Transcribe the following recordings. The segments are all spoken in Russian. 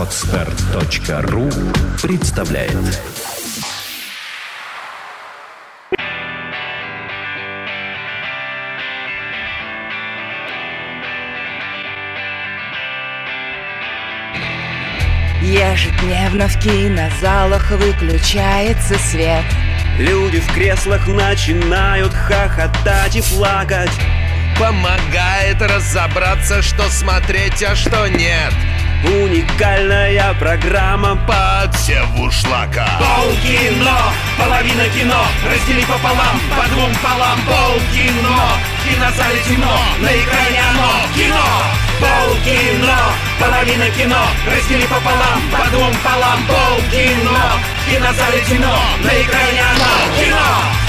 Отстар.ру представляет. Ежедневно в кинозалах выключается свет. Люди в креслах начинают хохотать и плакать. Помогает разобраться, что смотреть, а что нет Уникальная программа Под шлака. Полкино, половина кино Раздели пополам, по двум полам. Полкино, кинозале темно На экране оно, кино. Полкино, половина кино Раздели пополам, по двум полам. Полкино, кинозале темно На экране оно, кино.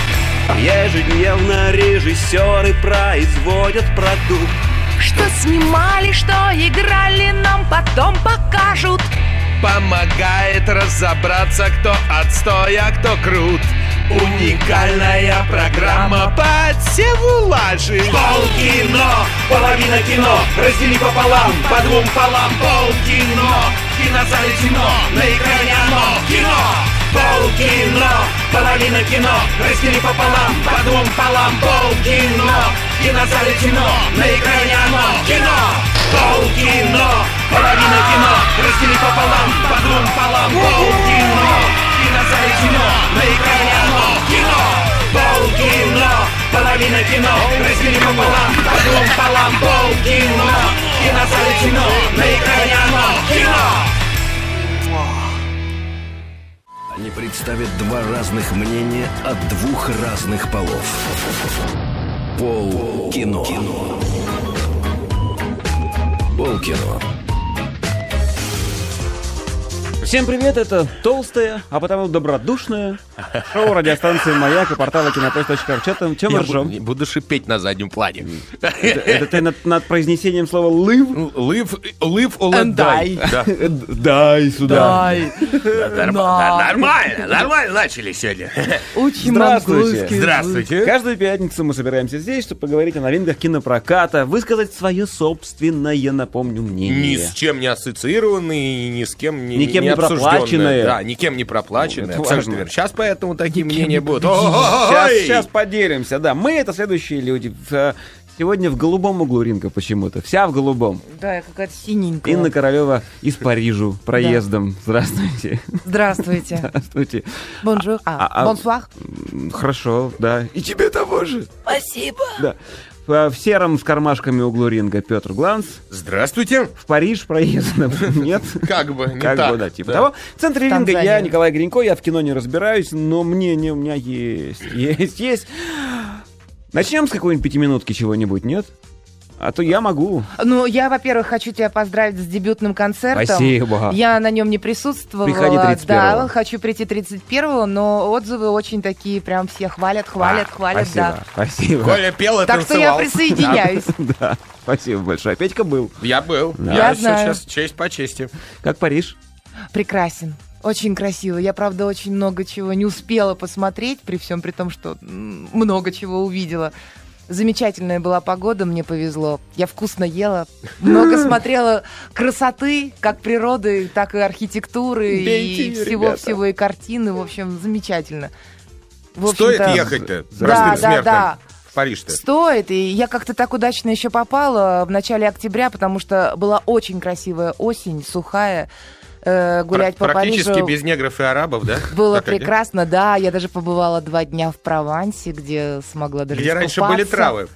Ежедневно режиссеры производят продукт Что снимали, что играли, нам потом покажут. Помогает разобраться, кто отстой, а кто крут. Уникальная программа под севулажи Полкино, половина кино Раздели пополам, по двум полам. Полкино, кинозале темно На экране оно, кино. Полкино, половина кино. Раздели пополам, по двум полам. Полкино, в кинозале темно На экране оно, кино. Полкино, половина кино. Раздели пополам, по двум полам. Полкино, в кинозале темно На экране оно, кино. Полкино, половина кино. Раздели пополам, по двум полам. Полкино, в кинозале темно На экране оно, кино представят два разных мнения от двух разных полов. Пол кино. Пол кино. Всем привет, это толстая, а потому добродушная шоу радиостанции «Маяк» и портала кинопресс.ру. Че там, чем мы Я ржем? буду, буду шипеть на заднем плане Это, это ты над, над произнесением слова «лыв»? Live, live or let And die. Да. Дай сюда. Норм- Нормально, нормально начали сегодня. Учим Здравствуйте. Здравствуйте. Каждую пятницу мы собираемся здесь, чтобы поговорить о новинках кинопроката, высказать свое собственное, напомню, Ни мнение. с чем не ассоциированный, ни с кем не, Никем не. Проплаченное. Да, никем не проплаченное. Вот Абсолютно важно. верно. Сейчас поэтому такие мнения будут. Сейчас, сейчас поделимся, да. Мы это следующие люди. Э, Сегодня в голубом углу ринга почему-то. Вся в голубом. Да, я какая-то синенькая Инна Королева из Парижу проездом. Здравствуйте. Здравствуйте Здравствуйте. Bonjour, А, а, а- bonsoir М, Хорошо, да. И тебе того же. Спасибо Да. В в сером с кармашками углу ринга Петр Гланс. Здравствуйте. В Париж проездом. Нет? Как бы, не Как так. бы, да, типа того. В центре ринга я. Николай Гринько, я в кино не разбираюсь, но мнение у меня есть. Есть, есть. Начнем с какой-нибудь пятиминутки чего-нибудь, нет? А то я могу. Ну, я, во-первых, хочу тебя поздравить с дебютным концертом. Спасибо. Я на нем не присутствовала. Приходи 31-го. Да, хочу прийти 31-го, но отзывы очень такие, прям все хвалят, хвалят, А, хвалят, Спасибо, да. спасибо. Коля пел и Так что я танцевал. присоединяюсь. Да, спасибо большое. Петька был. Я был. Я, сейчас честь по чести. Как Париж? Прекрасен. Очень красиво. Я, правда, очень много чего не успела посмотреть, при всем при том, что много чего увидела. Замечательная была погода, мне повезло. Я вкусно ела, много смотрела красоты, как природы, так и архитектуры, Бейте, и всего-всего, и картины. В общем, замечательно. В Стоит ехать-то Да, простым да, смертным да. в Париж-то? Стоит, и я как-то так удачно еще попала в начале октября, потому что была очень красивая осень, сухая. Э, гулять Пр- по Практически Парижу без негров и арабов, да? было Так, прекрасно, да. Я даже побывала два дня в Провансе, где смогла даже Где раньше были травы.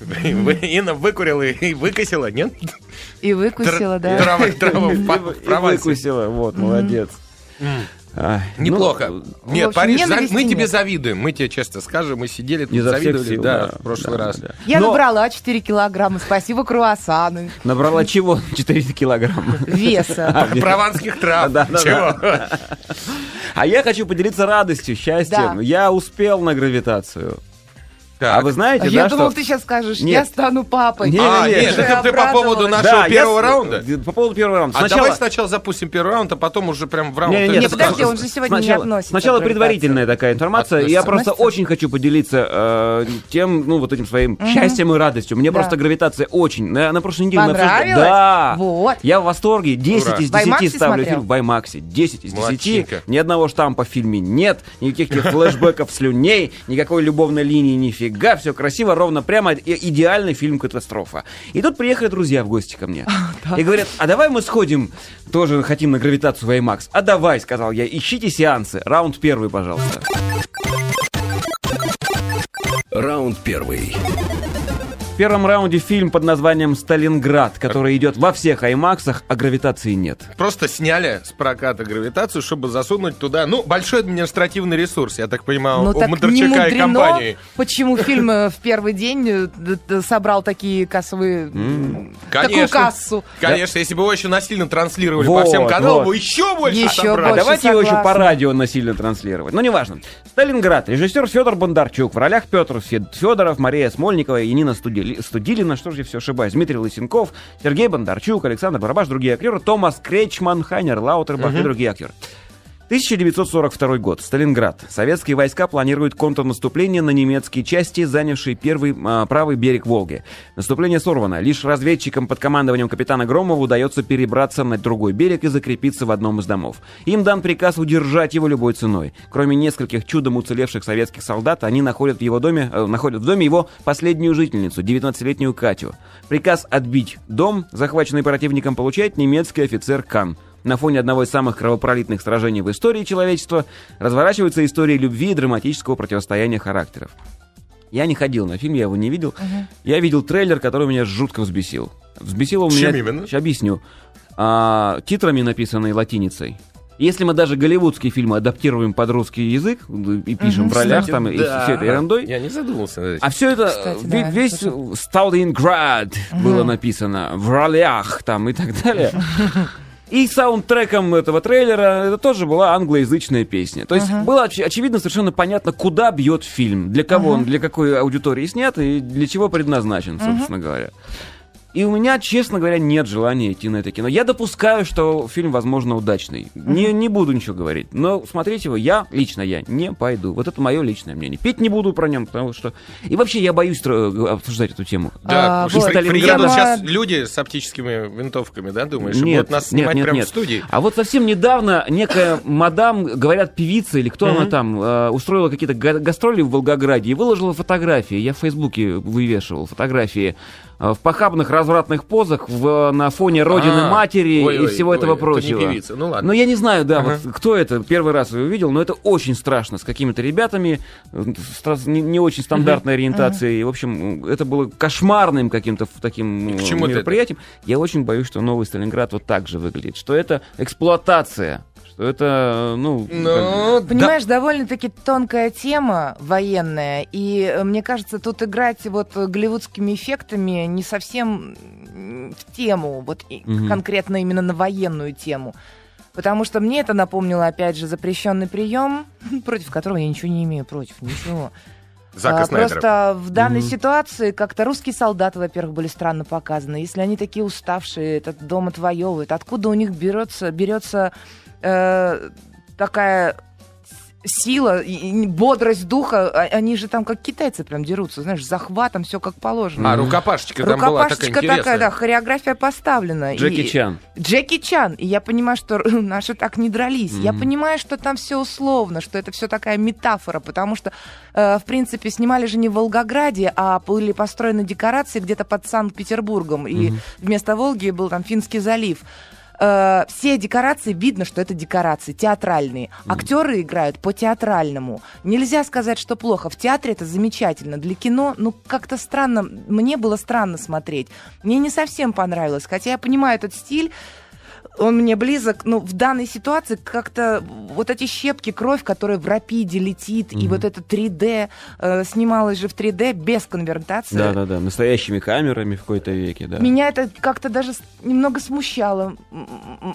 Вы- Инна выкурила и выкосила, нет? И выкусила, да. Трава, трава в Провансе. выкусила, вот, молодец. Ай, Неплохо. ну, Нет, Париж, за- мы тебе завидуем. Мы тебе честно скажем, мы сидели тут, завидовали, сил, да, в прошлый да, раз. да. Я Но набрала 4 килограмма, спасибо круассаны, Набрала чего? 400 килограмм. веса. Прованских трав. Да, да, Чего? А я хочу поделиться радостью, счастьем. Да. Я успел на гравитацию. А вы знаете, Я да, думал, что... ты сейчас скажешь, Нет. я стану папой. Не, А, не, не. нет, это ты по поводу нашего Да, первого я раунда? По поводу первого раунда. А Сначала... давай сначала запустим первый раунд, а потом уже прям в раунд. Не, не, Не, нет, подожди, он же сегодня не сначала, относится Сначала предварительная такая информация. Я Относится. просто Относится? очень хочу поделиться э, тем, ну, вот этим своим счастьем и радостью. Мне Да. просто гравитация очень. На, на прошлой неделе Понравилось? Да. Вот. Я в восторге. 10 Ура. из В IMAX 10 ставлю смотрел? фильм в IMAX. 10 из 10. Молодчинка. Ни одного штампа в фильме нет. Никаких флешбеков слюней. Никакой любовной линии, нифига. Все красиво, ровно, прямо. Идеальный фильм «Катастрофа». И тут приехали друзья в гости ко мне. И говорят, а давай мы сходим, тоже хотим на гравитацию в IMAX. А давай, сказал я, ищите сеансы. Раунд первый, пожалуйста. Раунд первый. В первом раунде фильм под названием «Сталинград», который идет во всех аймаксах, а гравитации нет. Просто сняли с проката гравитацию, чтобы засунуть туда, ну, большой административный ресурс, я так понимаю, Ну у так не Мудрачака и мудрено, компании. почему фильм э, в первый день э, собрал такие кассовые... Такую Конечно. кассу. Конечно, если бы его еще насильно транслировали Вот, по всем каналам, вот. бы еще больше Еще собрали. Больше. давайте его еще по радио насильно транслировать. Ну, неважно. «Сталинград». Режиссер Федор Бондарчук. В ролях Петр Фед- Федоров, Мария Смольникова и Нина Студили- Студилина. Что же я все ошибаюсь? Дмитрий Лысенков, Сергей Бондарчук, Александр Барабаш, другие актеры. Томас Кречман, Хайнер Лаутербах и другие актеры. 1942 год. Сталинград. Советские войска планируют контрнаступление на немецкие части, занявшие первый а, правый берег Волги. Наступление сорвано. Лишь разведчикам под командованием капитана Громова удается перебраться на другой берег и закрепиться в одном из домов. Им дан приказ удержать его любой ценой. Кроме нескольких чудом уцелевших советских солдат, они находят в его доме, э, находят в доме его последнюю жительницу, 19-летнюю Катю. Приказ отбить дом, захваченный противником, получает немецкий офицер Кан. На фоне одного из самых кровопролитных сражений в истории человечества разворачиваются истории любви и драматического противостояния характеров. Я не ходил на фильм, я его не видел. Я видел трейлер, который меня жутко взбесил. Взбесил он Чем меня... именно? Щас объясню. А, титрами, написанной латиницей. Если мы даже голливудские фильмы адаптируем под русский язык и пишем в ролях там и Да. все это ерундой, Я не задумался над этим. а все это, Кстати, да, весь Сталинград было написано в ролях там и так далее. И саундтреком этого трейлера это тоже была англоязычная песня. То есть было оч- очевидно совершенно понятно, куда бьет фильм, для кого он, для какой аудитории снят и для чего предназначен, собственно говоря. И у меня, честно говоря, нет желания идти на это кино. Я допускаю, что фильм, возможно, удачный. Не, не буду ничего говорить. Но смотреть его я, лично я, не пойду. Вот это мое личное мнение. Петь не буду про нем, потому что... И вообще я боюсь тро- обсуждать эту тему. Да, А, вот. при- приедут сейчас люди с оптическими винтовками, да, думаешь, и будут нас снимать прямо в студии? А вот совсем недавно некая мадам, говорят, певица или кто она там, э, устроила какие-то га- гастроли в Волгограде и выложила фотографии. Я в Фейсбуке вывешивал фотографии э, в похабных развратных позах в, на фоне родины А, матери ой, и ой, всего ой, этого это не прочего. певица, ну ладно. Но я не знаю, да, Ага. вот кто это, первый раз его увидел, но это очень страшно, с какими-то ребятами, э, с не, не очень стандартной ориентацией. В общем, это было кошмарным каким-то таким э, мероприятием. Я очень боюсь, что новый Сталинград вот так же выглядит, что это эксплуатация, что это, э, ну... Ну, Понимаешь, довольно-таки тонкая тема военная, и э, мне кажется, тут играть вот голливудскими эффектами не совсем в тему, вот Мгм. конкретно именно на военную тему. Потому что мне это напомнило, опять же, запрещенный прием, против которого я ничего не имею против, ничего. Зака А, Снайдера. Просто в данной Мгм. ситуации как-то русские солдаты, во-первых, были странно показаны. Если они такие уставшие, этот дом отвоевывают, откуда у них берется, берется э, такая сила, и- бодрость духа? А- Они же там как китайцы прям дерутся, знаешь, с захватом, все как положено. А, рукопашечка там была такая Рукопашечка такая, да, хореография поставлена. Джеки И- Чан. Джеки Чан. И я понимаю, что наши так не дрались. Я Мгм. понимаю, что там все условно, что это все такая метафора, потому что, э, в принципе, снимали же не в Волгограде, а были построены декорации где-то под Санкт-Петербургом. И вместо Волги был там Финский залив. Э, все декорации видно, что это декорации театральные. Актеры играют по театральному. Нельзя сказать, что плохо. В театре это замечательно. Для кино, ну, как-то странно. Мне было странно смотреть. Мне не совсем понравилось. Хотя я понимаю этот стиль. Он мне близок, но в данной ситуации как-то вот эти щепки, кровь, которая в рапиде летит, и вот это 3D, э, снималось же в 3D без конвертации. Да-да-да, настоящими камерами в какой-то веке, да. Меня это как-то даже немного смущало.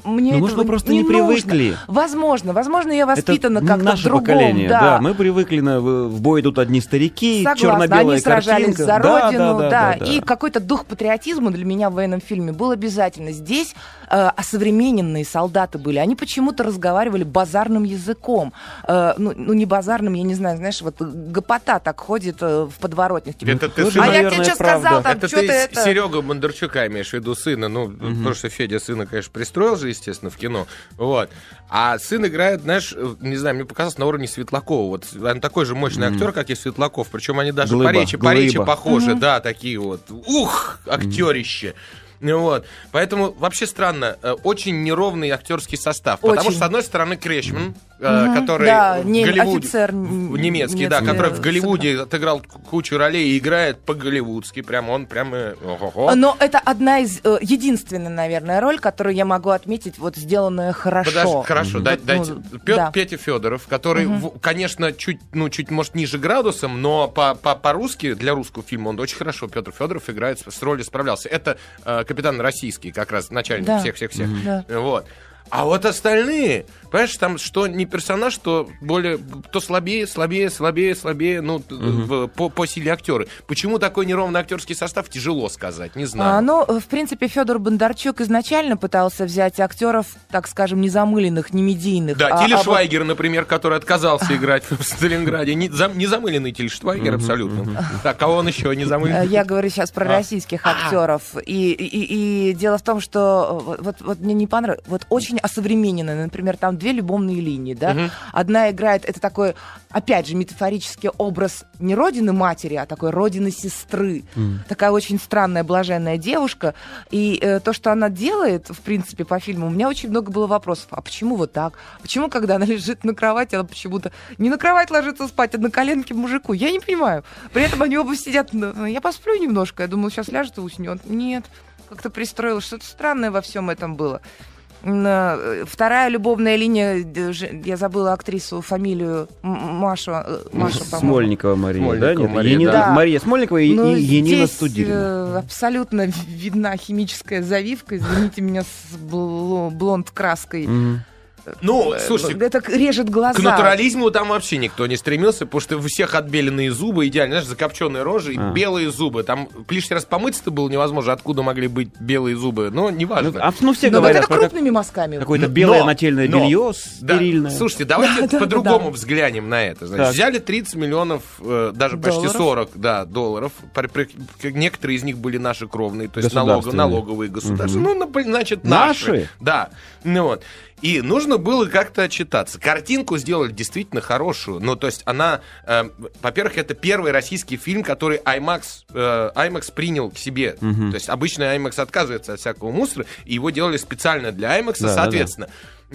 Мне Ну, может, мы просто не не нужно. привыкли. Возможно, возможно, я воспитана Это как-то наше в другом. поколение, да. Мы привыкли на в бой идут одни старики, Согласна, черно-белая они сражались картинка. за Да, родину, да, да, да, да. и какой-то дух патриотизма для меня в военном фильме был обязательно. Здесь э, осовремененные солдаты были, они почему-то разговаривали базарным языком. Э, ну, ну, не базарным, я не знаю, знаешь, вот гопота так ходит э, в подворотнях. типа, Это ты а сына- я наверное, тебе что правда. сказал, там, это что ты ты это... Серегу Бондарчука имеешь в виду сына, ну, потому что Федя сына, конечно, пристроил же, естественно, в кино, вот. А сын играет, знаешь, э, не знаю, мне показалось, на уровне Светлакова. Вот он такой же мощный актер, как и Светлаков, причем они даже Глыба, по речи, по речи похожи, да, такие вот. Ух, актерище. Ну Вот. Поэтому вообще странно, э, очень неровный актерский состав. Потому Очень. что, с одной стороны, Крещман, Мгм, который да, в не- Голливуде- офицер в- н- немецкий, да, немецкий, который в Голливуде отыграл кучу ролей и играет по-голливудски. Прям он прям... э, ого-го. Но это одна из э, единственная, наверное, роль, которую я могу отметить, вот сделанная хорошо. Подожди, хорошо, Вот, дайте. ну, Пё- да. Петя Федоров, который, в- конечно, чуть, ну, чуть, может, ниже градусом, но по- по- по-русски, для русского фильма он очень хорошо, Петр Федоров играет, с ролью справлялся. Это э, капитан российский, как раз начальник Да. всех-всех-всех. Да. Вот. А вот остальные, понимаешь, там что не персонаж, то более, то слабее, слабее, слабее, слабее, ну, в- по, по силе актеры. Почему такой неровный актерский состав, тяжело сказать, не знаю. А, ну, в принципе, Федор Бондарчук изначально пытался взять актеров, так скажем, незамыленных, не медийных. Да, а- Тиль а вот- Швайгер, например, который отказался играть в Сталинграде. Не, зам- не замыленный Тиль Швайгер абсолютно. Так, кого он еще не замыленный? Я говорю сейчас про А. российских актеров. И, и- и дело в том, что э, вот, вот мне не понравилось. Вот очень осовременено. Например, там две любовные линии, да. Одна играет, это такой, опять же, метафорический образ не родины матери, а такой родины сестры. Такая очень странная, блаженная девушка. И э, то, что она делает, в принципе, по фильму, у меня очень много было вопросов. А почему вот так? Почему, когда она лежит на кровати, она почему-то не на кровать ложится спать, а на коленке мужику? Я не понимаю. При этом они оба сидят. на- Я посплю немножко. Я думала, сейчас ляжет и уснет. Нет. Как-то пристроилось. Что-то странное во всем этом было. Э, Вторая любовная линия, я забыла актрису, фамилию Машу, э, Маша. Смольникова Мария, Смольникова да? Нет, Мария, Енина- да. Мария Смольникова и, Ну, и Енина здесь, Студилина. э, абсолютно видна химическая завивка. Извините меня с бло- блонд краской. Ну, слушайте, Это к- режет глаза. к натурализму там вообще никто не стремился, потому что у всех отбеленные зубы, идеально, знаешь, закопченные рожи и А. белые зубы. Там лишний раз помыться-то было невозможно, откуда могли быть белые зубы, но Ну, неважно. а, ну, все Но вот говорят это крупными мазками. какое-то белое но- нательное но- белье Да, стерильное. Слушайте, давайте Да, да, по-другому да. взглянем на это. Значит, Так. взяли 30 миллионов, э, даже почти Долларов. 40 да, долларов. Некоторые из них были наши кровные, то есть налоговые государства. Мгм. Ну, значит, наши. Наши? Да. Ну вот. И нужно было как-то отчитаться. Картинку сделали действительно хорошую. Ну, то есть она, э, во-первых, это первый российский фильм, который IMAX, э, IMAX принял к себе. То есть обычно IMAX отказывается от всякого мусора, и его делали специально для IMAX, Да, да, соответственно.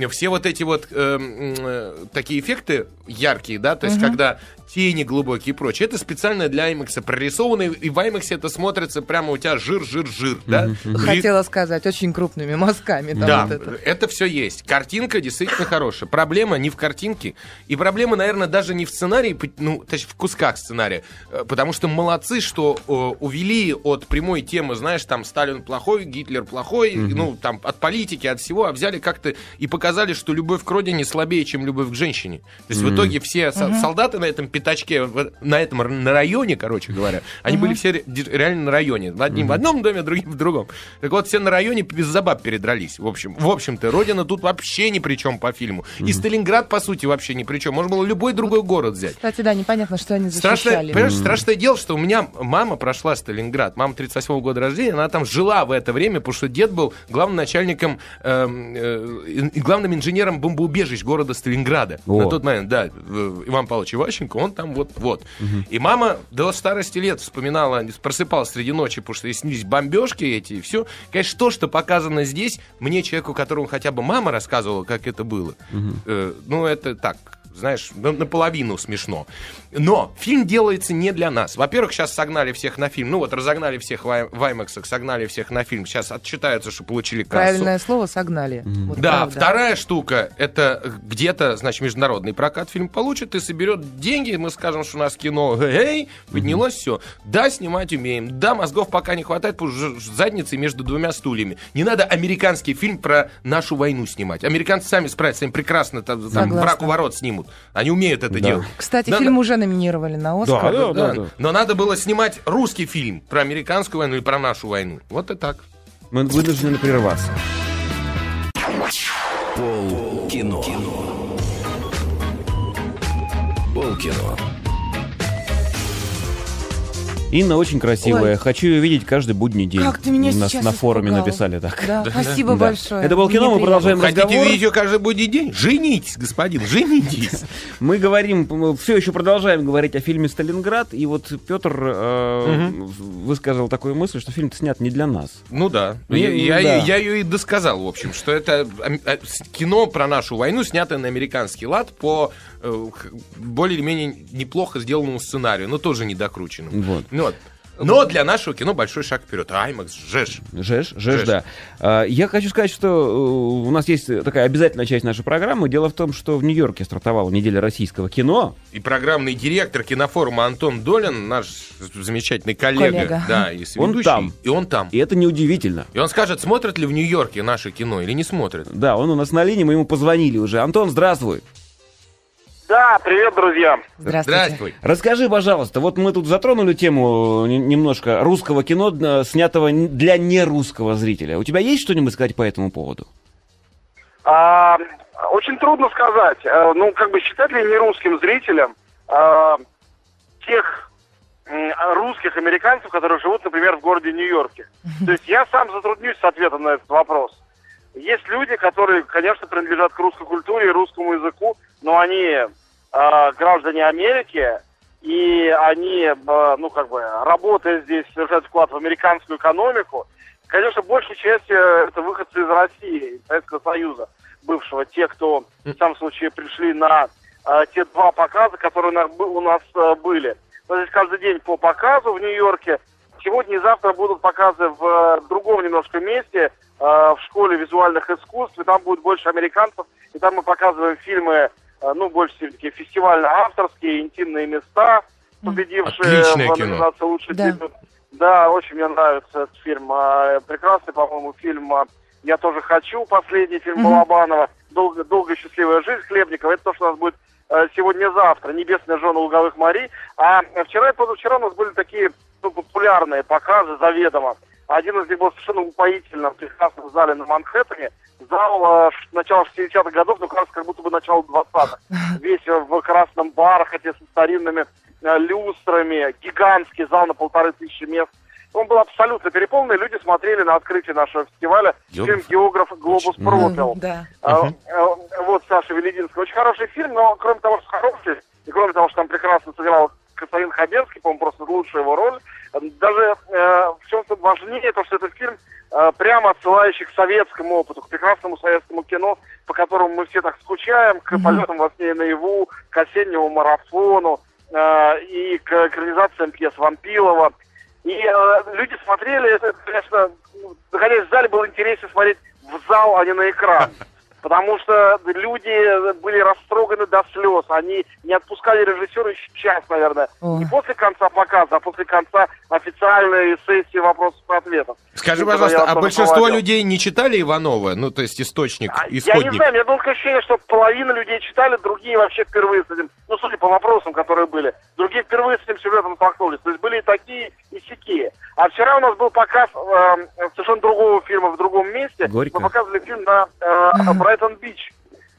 Все вот эти вот э, э, такие эффекты яркие, да, то есть когда тени глубокие и прочее, это специально для IMAX прорисовано, и в IMAX это смотрится прямо у тебя жир, жир, жир, да? Ри- Хотела сказать, очень крупными мазками. там да, вот это. это. все есть. Картинка действительно хорошая. Проблема не в картинке. И проблема, наверное, даже не в сценарии, ну, точнее, в кусках сценария. Э, Потому что молодцы, что э, увели от прямой темы, знаешь, там, Сталин плохой, Гитлер плохой, ну, там, от политики, от всего, а взяли как-то и показали, что любовь к родине слабее, чем любовь к женщине. То есть в итоге все со- солдаты на этом пятачке, на этом на районе, короче говоря, они были все реально на районе. В Одним в одном доме, другим в другом. Так вот, все на районе без забаб передрались. В общем, в общем-то, родина тут вообще ни при чем по фильму. И Сталинград, по сути, вообще ни при чем. Можно было любой другой город взять. Кстати, да, непонятно, что они Страшное, защищали. понимаешь, страшное дело, что у меня мама прошла Сталинград. Мама 38 года рождения, она там жила в это время, потому что дед был главным начальником, эм, э, и главным инженером бомбоубежищ города Сталинграда. О. На тот момент, да, Иван Павлович Иващенко, он там вот, вот. И мама до старости лет вспоминала, просыпалась среди ночи, потому что снились бомбежки эти, и все. Конечно, то, что показано здесь, мне, человеку, которому хотя бы мама рассказывала, как это было, э, ну, это так, знаешь, на- наполовину смешно. Но фильм делается не для нас. Во-первых, сейчас согнали всех на фильм. Ну вот, разогнали всех в IMAX, согнали всех на фильм. Сейчас отчитаются, что получили кассу. Правильное слово согнали. Вот Да, правда. вторая штука, это где-то, значит, международный прокат фильм получит и соберет деньги, мы скажем, что у нас кино, эй, поднялось все. Да, снимать умеем, да, мозгов пока не хватает, потому что задницей между двумя стульями. Не надо американский фильм про нашу войну снимать. Американцы сами справятся, им прекрасно там, там Согласна. враг у ворот снимут. Они умеют это Да. делать. Кстати, Да, фильм да. уже номинировали на Оскар. Да, да, да. Но надо было снимать русский фильм про американскую войну и про нашу войну. Вот и так. Мы вынуждены прерваться. Пол кино. Пол кино. Инна очень красивая. Ой. Хочу ее видеть каждый будний день. Как ты меня на, сейчас на форуме испугал. написали так. Да, спасибо Да. большое. Это было кино, Мне мы продолжаем приятно. Хотите разговор. видеть ее каждый будний день? Женитесь, господин, женитесь. Мы говорим, все еще продолжаем говорить о фильме «Сталинград», и вот Петр э, высказал такую мысль, что фильм снят не для нас. Ну да. Ну, я, я, да. я ее и досказал, в общем, что это с- кино про нашу войну, снятое на американский лад по э, более или менее неплохо сделанному сценарию, но тоже недокрученному. Вот. Ну вот. Но для нашего кино большой шаг вперед. Аймакс, жеш. Жеш, жеш, Жеш. да. А, Я хочу сказать, что э, у нас есть такая обязательная часть нашей программы. Дело в том, что в Нью-Йорке стартовала неделя российского кино. И программный директор кинофорума Антон Долин, наш замечательный коллега, Коллега. да, и Он там. и он там. И это неудивительно. И он скажет, смотрят ли в Нью-Йорке наше кино или не смотрят. Да, он у нас на линии, мы ему позвонили уже. Антон, здравствуй. Да, привет, друзья. Здравствуйте. Здравствуй. Расскажи, пожалуйста, вот мы тут затронули тему э, немножко русского кино, снятого для нерусского зрителя. У тебя есть что-нибудь сказать по этому поводу? А, очень трудно сказать. Э, Ну, как бы считать ли не русским зрителям а, тех русских американцев, которые живут, например, в городе Нью-Йорке. То есть я сам затруднюсь с ответом на этот вопрос. Есть люди, которые, конечно, принадлежат к русской культуре и русскому языку, но они а, граждане Америки, и они, а, ну, как бы, работая здесь, совершают вклад в американскую экономику. Конечно, большей частью это выходцы из России, из Советского Союза бывшего, те, кто, в самом случае, пришли на те два показа, которые у нас, были. То есть каждый день по показу в Нью-Йорке. Сегодня и завтра будут показы в э, другом немножко месте, э, в школе визуальных искусств, и там будет больше американцев, и там мы показываем фильмы, э, ну, больше все-таки фестивально-авторские, интимные места, победившие Отличное в кино. номинации «Лучший Да. дебют». Да, очень мне нравится этот фильм. А, Прекрасный, по-моему, фильм а, «Я тоже хочу», последний фильм Мгм. Балабанова. «Долго, «Долгая счастливая жизнь» Хлебникова. Это то, что у нас будет сегодня-завтра. «Небесная жена луговых морей». А вчера и позавчера у нас были такие ну, популярные показы заведомо. Один из них был совершенно упоительно в прекрасном зале на Манхэттене. Зал э, начала 60-х годов, но кажется, как будто бы начало 20-х. Весь в красном бархате со старинными э, люстрами. Гигантский зал на полторы тысячи мест. Он был абсолютно переполнен, и люди смотрели на открытие нашего фестиваля Географ. фильм «Географ Глобус пропил». Да. А, э, Вот Саша Велединский. Очень хороший фильм, но кроме того, что хороший, и кроме того, что там прекрасно сыграл Константин Хабенский, по-моему, просто лучшая его роль, э, даже э, в чем-то важнее то, что это фильм, э, прямо отсылающий к советскому опыту, к прекрасному советскому кино, по которому мы все так скучаем, к полетам во сне и наяву, к осеннему марафону э, и к экранизациям пьес Вампилова. И э, люди смотрели, это, конечно, находясь в зале, было интереснее смотреть в зал, а не на экран. Потому что люди были растроганы до слез. Они не отпускали режиссера еще час, наверное. О. Не после конца показа, а после конца официальной сессии вопросов и ответов. Скажи, Ну, пожалуйста, а большинство поводил. людей не читали Иванова? Ну, то есть источник, А, Я не исходник. знаю, у меня было ощущение, что половина людей читали, другие вообще впервые с этим, ну, судя по вопросам, которые были, другие впервые с этим сюжетом столкнулись. То есть были и такие, и сякие. А вчера у нас был показ э, совершенно другого фильма в другом месте. Горько. Мы показывали фильм на э, Брайтон-Бич,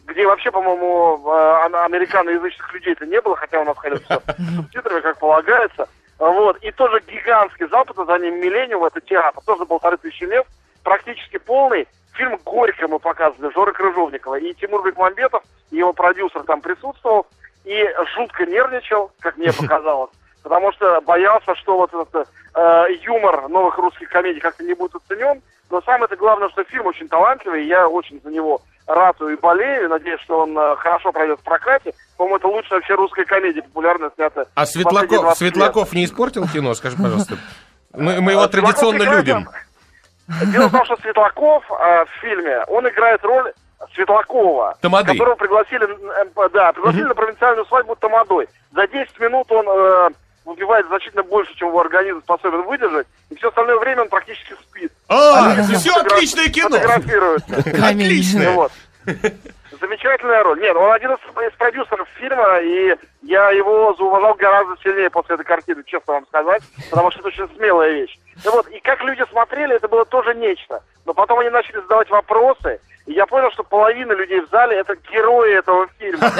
где вообще, по-моему, э, а- американоязычных людей-то не было, хотя у нас ходят все субтитрами, как полагается. Вот. И тоже гигантский зал под названием «Миллениум», это театр, тоже полторы тысячи мест, практически полный. Фильм «Горько» мы показывали, Жоры Крыжовникова. И Тимур Бекмамбетов, его продюсер там присутствовал, и жутко нервничал, как мне показалось, потому что боялся, что вот этот э, юмор новых русских комедий как-то не будет оценен. Но самое это главное, что фильм очень талантливый, и я очень за него ратую и болею. Надеюсь, что он э, хорошо пройдет в прокате. По-моему, это лучшая вообще русская комедия, популярная, снятая. А Светлаков, 20 лет. Светлаков не испортил кино? Скажи, пожалуйста. Мы, мы его традиционно любим. Дело в том, что Светлаков а, в фильме, он играет роль Светлакова, Тамады. которого пригласили, э, да, пригласили на провинциальную свадьбу Тамадой. За 10 минут он э, выпивает значительно больше, чем его организм способен выдержать, и все остальное время он практически спит. А, Они все фотограф- отличное кино. Отличное. Вот. Замечательная роль. Нет, он один из, из продюсеров фильма, и я его зауважал гораздо сильнее после этой картины, честно вам сказать, потому что это очень смелая вещь. Ну вот, и как люди смотрели, это было тоже нечто. Но потом они начали задавать вопросы, и я понял, что половина людей в зале это герои этого фильма.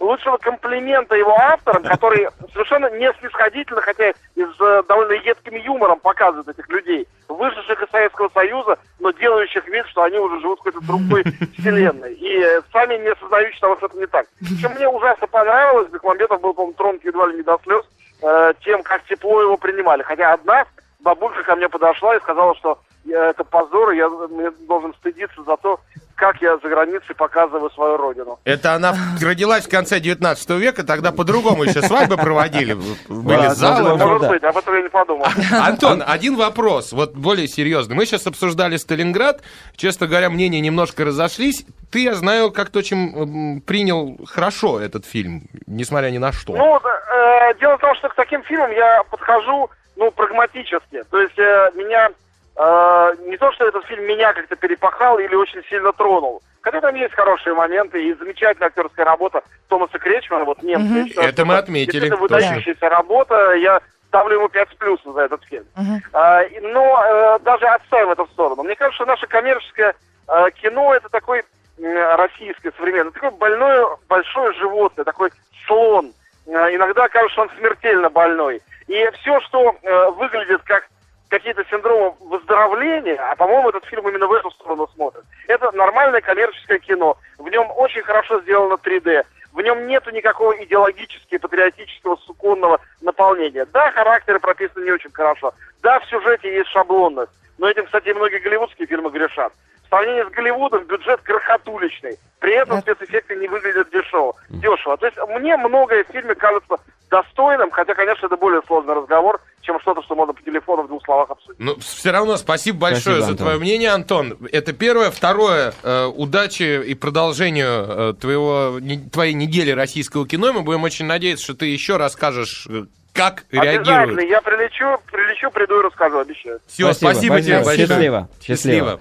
Лучшего, комплимента его авторам, который совершенно не снисходительно, хотя и с э, довольно едким юмором показывает этих людей, вышедших из Советского Союза, но делающих вид, что они уже живут в какой-то другой вселенной. И э, сами не осознающие того, что это не так. Причем мне ужасно понравилось, Бекмамбетов был, по-моему, тронут едва ли не до слез, э, тем, как тепло его принимали. Хотя одна бабулька ко мне подошла и сказала, что э, это позор, и я мне должен стыдиться за то, как я за границей показываю свою родину. Это она родилась в конце 19 века, тогда по-другому еще свадьбы проводили. Были залы. Может быть, об этом я не подумал. Антон, один вопрос, вот более серьезный. Мы сейчас обсуждали Сталинград. Честно говоря, мнения немножко разошлись. Ты, я знаю, как-то очень принял хорошо этот фильм, несмотря ни на что. Ну, э, дело в том, что к таким фильмам я подхожу, ну, прагматически. То есть э, меня э, не то, что этот фильм меня как-то перепахал или очень сильно тронул. Хотя там есть хорошие моменты и замечательная актерская работа Томаса Кречмана, вот немца. Я считаю, Это мы отметили, Это точно. выдающаяся работа. Я ставлю ему 5 с плюсом за этот фильм. Мгм. А, но э, даже отставим это в сторону. Мне кажется, что наше коммерческое э, кино это такой м, российское современное, такое больное, большое животное, такой слон. Э, иногда кажется, что он смертельно больной. И все, что э, выглядит как какие-то синдромы выздоровления, а по-моему этот фильм именно в эту сторону смотрит. Это нормальное коммерческое кино. В нем очень хорошо сделано 3D. В нем нету никакого идеологически патриотического суконного наполнения. Да, характеры прописаны не очень хорошо. Да, в сюжете есть шаблонность. Но этим, кстати, многие голливудские фильмы грешат. Сравнении с Голливудом бюджет крохотуличный. При этом Это- спецэффекты не выглядят дешево. дешево. То есть мне многое в фильме кажется достойным, хотя, конечно, это более сложный разговор, чем что-то, что можно по телефону в двух словах обсудить. Ну, все равно спасибо большое Спасибо, за Антон. твое мнение, Антон. Это первое. Второе, э, удачи и продолжению э, твоего, не- твоей недели российского кино. И Мы будем очень надеяться, что ты еще расскажешь, э, как Обязательно. реагируют. Я прилечу, прилечу, приду и расскажу, обещаю. Все, спасибо, тебе большое. Счастливо. Счастливо. Всё,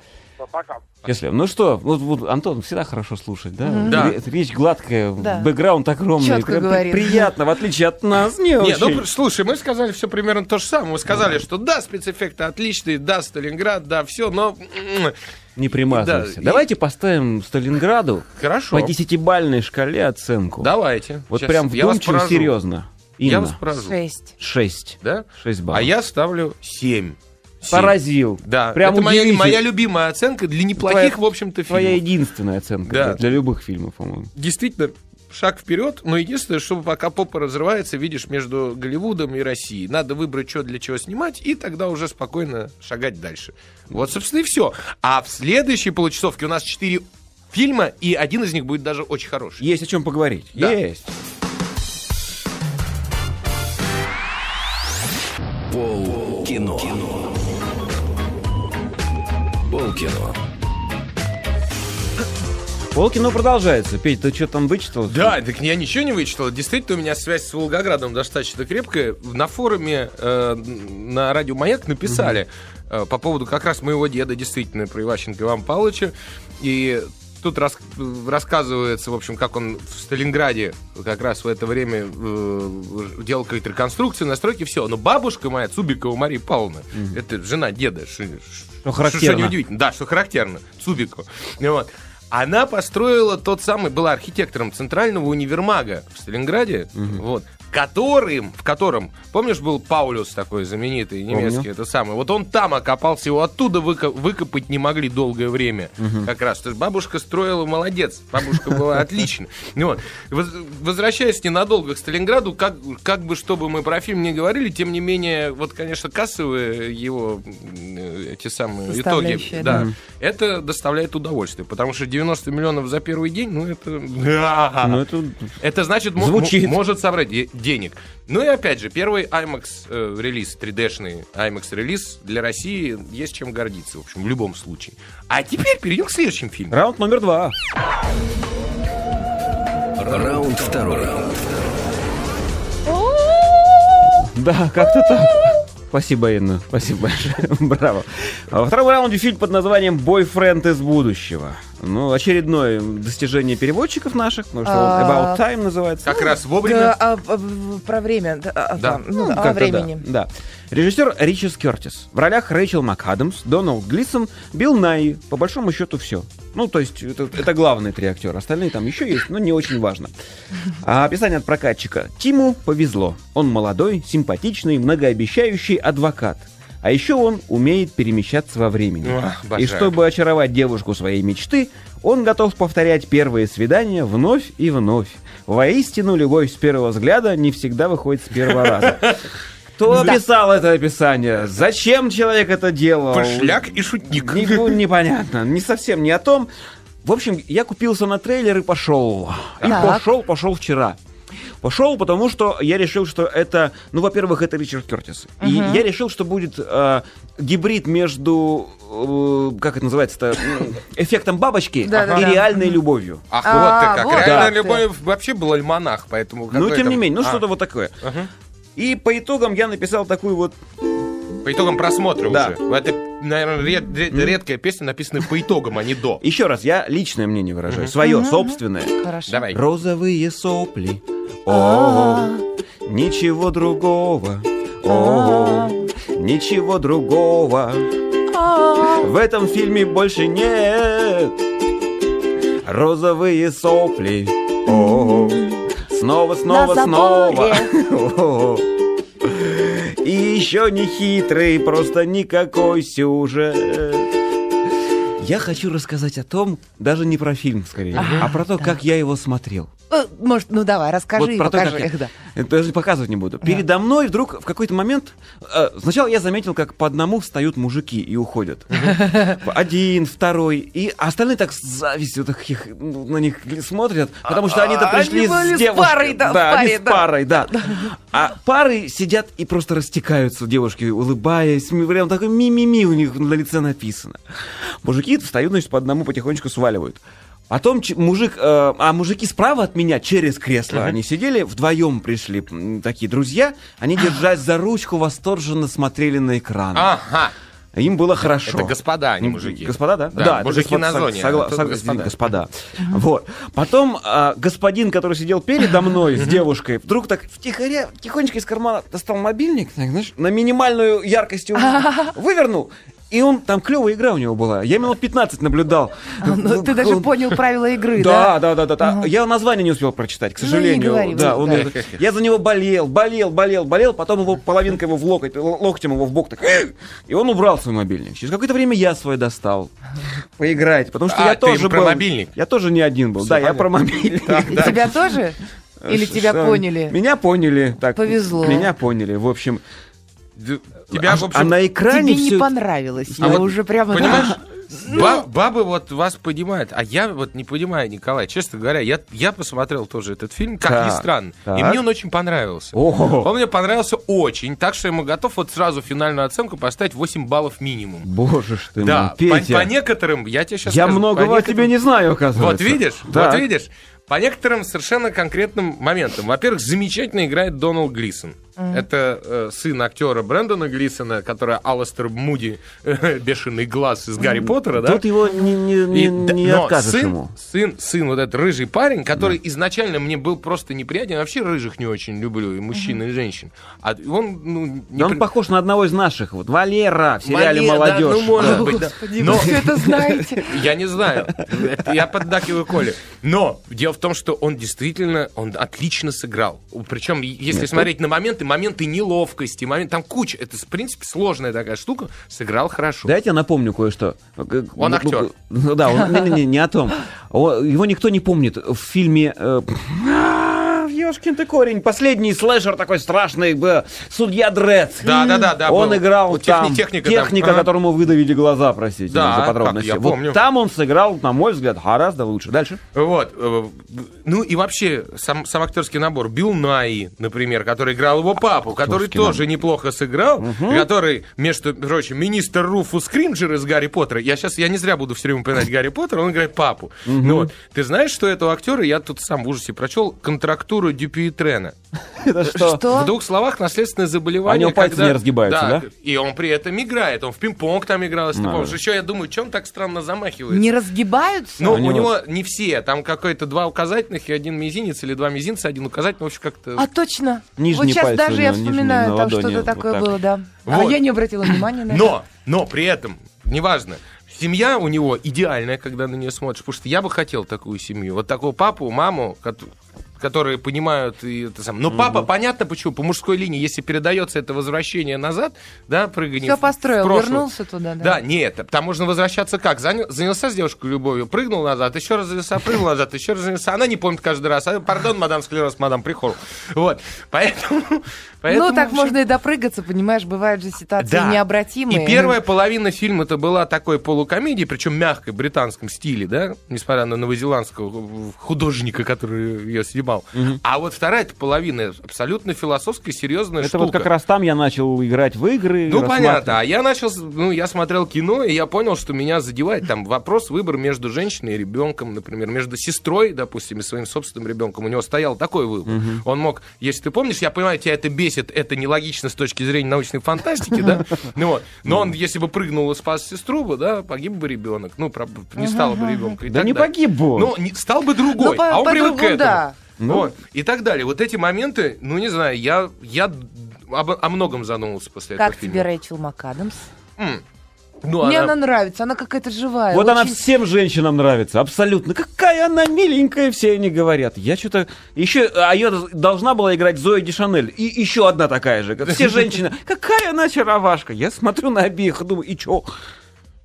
Пока. Счастливо. Ну что, вот, вот Антон всегда хорошо слушать, да? Да. Ре- Речь гладкая, Да. бэкграунд огромный. Чётко прям говорит. Приятно, в отличие от нас. Не Нет, ну, слушай, мы сказали все примерно то же самое. Мы сказали, что да, спецэффекты отличные, да, Сталинград, да, все, но... Не примазывайся. Да, и- Давайте поставим Сталинграду Хорошо. по десятибальной шкале оценку. Давайте. Вот Щас прям я вдумчиво, серьезно. Я Инна, вас поражу. Шесть. шесть. Да? Шесть баллов. А я ставлю 7. Поразил. Да, Прям это моя, моя любимая оценка для неплохих, в общем-то, Твоя фильмов. единственная оценка Да. для, любых фильмов, по-моему. Действительно, шаг вперед, но единственное, что пока попа разрывается, видишь, между Голливудом и Россией. Надо выбрать, что для чего снимать, и тогда уже спокойно шагать дальше. Вот, собственно, и все. А в следующей получасовке у нас 4 фильма, и один из них будет даже очень хороший. Есть о чем поговорить. Да. Есть. Пол кино. Пол кино. Полкино продолжается. Петь, ты что там вычитал? Да, так я ничего не вычитал. Действительно, у меня связь с Волгоградом достаточно крепкая. На форуме э, на радио Маяк написали э, по поводу как раз моего деда, действительно, про Иващенко Ивана Павловича. И тут рас- рассказывается, в общем, как он в Сталинграде как раз в это время э, делал какие-то реконструкции, настройки, все. Но бабушка моя, Цубикова Мария Павловна, это жена деда, что, Что характерно. неудивительно. Да, что характерно. Цубикова. Вот. Она построила тот самый, была архитектором центрального универмага в Сталинграде, вот, которым, в котором, помнишь, был Паулюс такой знаменитый, немецкий, Помню. это самый, вот он там окопался, его оттуда выко- выкопать не могли долгое время, как раз. То есть бабушка строила молодец, бабушка была отлично. Ну Вот. Воз- Возвращаясь ненадолго к Сталинграду, как, как бы что бы мы про фильм не говорили, тем не менее, вот, конечно, кассовые его э, эти самые итоги, да, да. это доставляет удовольствие, потому что 90 90 миллионов за первый день, ну это... Ну, это... Это значит, Звучит. м- может собрать де- денег. Ну и опять же, первый IMAX э, релиз, 3D-шный IMAX релиз для России есть чем гордиться, в общем, в любом случае. А теперь перейдем к следующим фильмам. Раунд номер два. Раунд второй. Да, как-то так. Спасибо, Инна. Спасибо большое. Браво. Во втором раунде фильм под названием «Бойфренд из будущего». Ну, очередное достижение переводчиков наших, потому что он А, About Time называется. Как раз Да, вовремя. а, а, в- про время. Да, а, Да. ну, да, Как-то о времени. Да, да. Режиссер Ричард Кертис. В ролях Рэйчел МакАдамс, Дональд Глисон, Билл Найи. По большому счету все. Ну, то есть, это, это главные три актера. Остальные там еще есть, но не очень важно. А описание от прокатчика. Тиму повезло. Он молодой, симпатичный, многообещающий адвокат. А еще он умеет перемещаться во времени. Ох, И чтобы очаровать девушку своей мечты, он готов повторять первые свидания вновь и вновь. Воистину, любовь с первого взгляда не всегда выходит с первого раза. Кто описал это описание? Зачем человек это делал? Пошляк и шутник. Не- ну, непонятно. Не совсем не о том. В общем, я купился на трейлер и пошел. И Так. пошел, пошел вчера. Пошел, потому что я решил, что это, ну, во-первых, это Ричард Кертис. И я решил, что будет э, гибрид между, э, как это называется-то, эффектом бабочки и реальной любовью. Ах, А, вот ты как. вот ты. любовь вообще был альманах, поэтому... Ну, тем не менее, ну, А, что-то вот такое. И по итогам я написал такую вот... По итогам просмотра Да. уже. Это, наверное, ред- ред- редкая песня, написанная по итогам, а не до. Еще раз, я личное мнение выражаю, свое, собственное. Хорошо. Давай. Розовые сопли. О, ничего другого. О, ничего другого. В этом фильме больше нет. Розовые сопли. О, снова, снова, снова. И еще не хитрый, просто никакой сюжет. Я хочу рассказать о том, даже не про фильм, скорее, а про то, как я его смотрел. Э, Может, ну давай, расскажи Вот про то, покажи как я- их, да. Даже показывать не буду. Передо мной вдруг в какой-то момент... э, сначала я заметил, как по одному встают мужики и уходят. Один, второй. И остальные так с завистью их, на них смотрят, потому что они-то А, пришли с девушкой. парой, да, в они с да. парой, да. А пары сидят и просто растекаются, девушки, улыбаясь. Прям такой ми-ми-ми у них на лице написано. Мужики встают, значит, по одному потихонечку сваливают. Потом мужик, э, а мужики справа от меня через кресло, они сидели, вдвоем пришли такие друзья, они держась за ручку, восторженно смотрели на экран. Ага. Им было хорошо. Это господа, а не мужики. Господа, да? Да, это мужики господа, на зоне, согла- а сог- господа. господа. Вот. Потом а, господин, который сидел передо мной с девушкой, вдруг так втихаря, тихонечко из кармана достал мобильник, так, знаешь, на минимальную яркость его вывернул. И он, там клевая игра у него была. Я минут 15 наблюдал. Ну, ты даже Он- понял правила игры, да, да? да, да, да, да. Я название не успел прочитать, к Ну, сожалению. говори, да, он, да. Я за него болел, болел, болел, болел, потом его половинка его в локоть, локтем его в бок так, «Эй!» и он убрал свой мобильник. Через какое-то время я свой достал поиграть, потому что А, я ты тоже про был. мобильник? Я тоже не один был. Да, я про мобильник. И тебя тоже? Или Ш- тебя что? поняли? Меня поняли. Так, Повезло. Меня поняли. В общем, Тебя, а, в а общем, на экране Тебе не всё- понравилось. А Я вот, уже прямо... Понимаешь, Ну. ба- бабы вот вас понимают, а я вот не понимаю, Николай. Честно говоря, я, я посмотрел тоже этот фильм, как ни Так, странно, и так. мне он очень понравился. Ого. Он мне понравился очень, так что я ему готов вот сразу финальную оценку поставить 8 баллов минимум. Боже ж ты Да, мой, по, Петя. по некоторым, я тебе сейчас я скажу, многого по о тебе не знаю, оказывается. Вот видишь, Так. вот видишь. По некоторым совершенно конкретным моментам. Во-первых, замечательно играет Доналд Глисон. Это э, сын актера Брэндона Глисона, который Алластер Муди, э, бешеный глаз из Гарри Поттера, да? Тут его не, не, не, И не но откажешь сын, ему. Сын, сын, вот этот рыжий парень, который изначально мне был просто неприятен. Вообще рыжих не очень люблю, и мужчин, и женщин. А он, ну, не Да он при- похож на одного из наших. Вот Валера в сериале Валера, да, «Молодежь». ну, может Да. быть, да. Господи, Но- вы все это знаете. Я не знаю. Я поддакиваю Коле. Но дело в том, что он действительно, он отлично сыграл. Причем, если смотреть на моменты, моменты неловкости, момент, там куча, это, в принципе, сложная такая штука, сыграл хорошо. Дайте я напомню кое-что. Он Ну, актер. Ну да, он, не, не, не, не о том. Его никто не помнит в фильме... э, Ёшкин ты корень. Последний слэшер такой страшный, б, судья Дредд. Да, да, да, да. Он был. играл Вот там, техни- техника, там. техника Ага. которому выдавили глаза, простите Да, за подробности. я вот помню. там он сыграл, на мой взгляд, гораздо лучше. Дальше. Вот. э, Ну и вообще, сам, сам актерский набор. Билл Най, например, который играл его папу, который Актерский тоже неплохо сыграл, который, между прочим, министр Руфус Скримджер из Гарри Поттера. Я сейчас, я не зря буду все время упоминать Гарри Поттера, он играет папу. Ну вот. Ты знаешь, что этого актера, я тут сам в ужасе прочел, контрактуру Дюпюитрена. Это что? Что? В двух словах, наследственное заболевание. А у него пальцы когда- не разгибаются, да? И он при этом играет. Он в пинг-понг там играл, если ты А, помнишь. да. Еще я думаю, что он так странно замахивается. Не разгибаются? Ну, У него- него не все. Там какой-то два указательных и один мизинец, или два мизинца, один указательный. В общем, как-то... А точно. Нижние вот сейчас пальцы даже я вспоминаю, на там ладони, что-то вот такое так. было, да. А Вот. я не обратила внимания на это. Но, но при этом, неважно, семья у него идеальная, когда на нее смотришь. Потому что я бы хотел такую семью. Вот такого папу, маму, которые понимают и это сам. Но папа, понятно почему, по мужской линии, если передается это возвращение назад, да, прыгание Все в- в построил, прошлое. вернулся туда, да. Да, нет, там можно возвращаться как? Заня- занялся с девушкой любовью, прыгнул назад, еще раз занялся, прыгнул назад, еще раз занялся. Она не помнит каждый раз. А, пардон, мадам склероз, мадам прихор. Вот. Поэтому... поэтому, ну, так в общем, можно и допрыгаться, понимаешь, бывают же ситуации да. необратимые. И первая половина фильма это была такой полукомедией, причем мягкой, британском стиле, да, несмотря на новозеландского художника, который ее снимал. А вот вторая половина абсолютно философская, серьезная Это штука. вот как раз там я начал играть в игры. Ну, понятно. А я начал, ну, я смотрел кино, и я понял, что меня задевает там вопрос, выбор между женщиной и ребенком, например, между сестрой, допустим, и своим собственным ребенком. У него стоял такой выбор. Он мог, если ты помнишь, я понимаю, тебя это бесит, это нелогично с точки зрения научной фантастики, да? Ну вот. Но он, если бы прыгнул и спас сестру бы, да, погиб бы ребенок. Ну, не стало бы ребенка. Да не погиб бы. Ну, стал бы другой, Ну, по- а он привык к этому. Ну. Вот. И так далее. Вот эти моменты, ну, не знаю, я, я об- о многом задумался после Как этого фильма. тебе Рэйчел МакАдамс? М. Ну, Мне она- она нравится, она какая-то живая. Вот она очень- всем женщинам нравится, абсолютно. Какая она миленькая, все они говорят. Я что-то... Еще... А ее должна была играть Зоя Дешанель. И еще одна такая же. Все женщины. Какая она очаровашка. Я смотрю на обеих и думаю, и чё?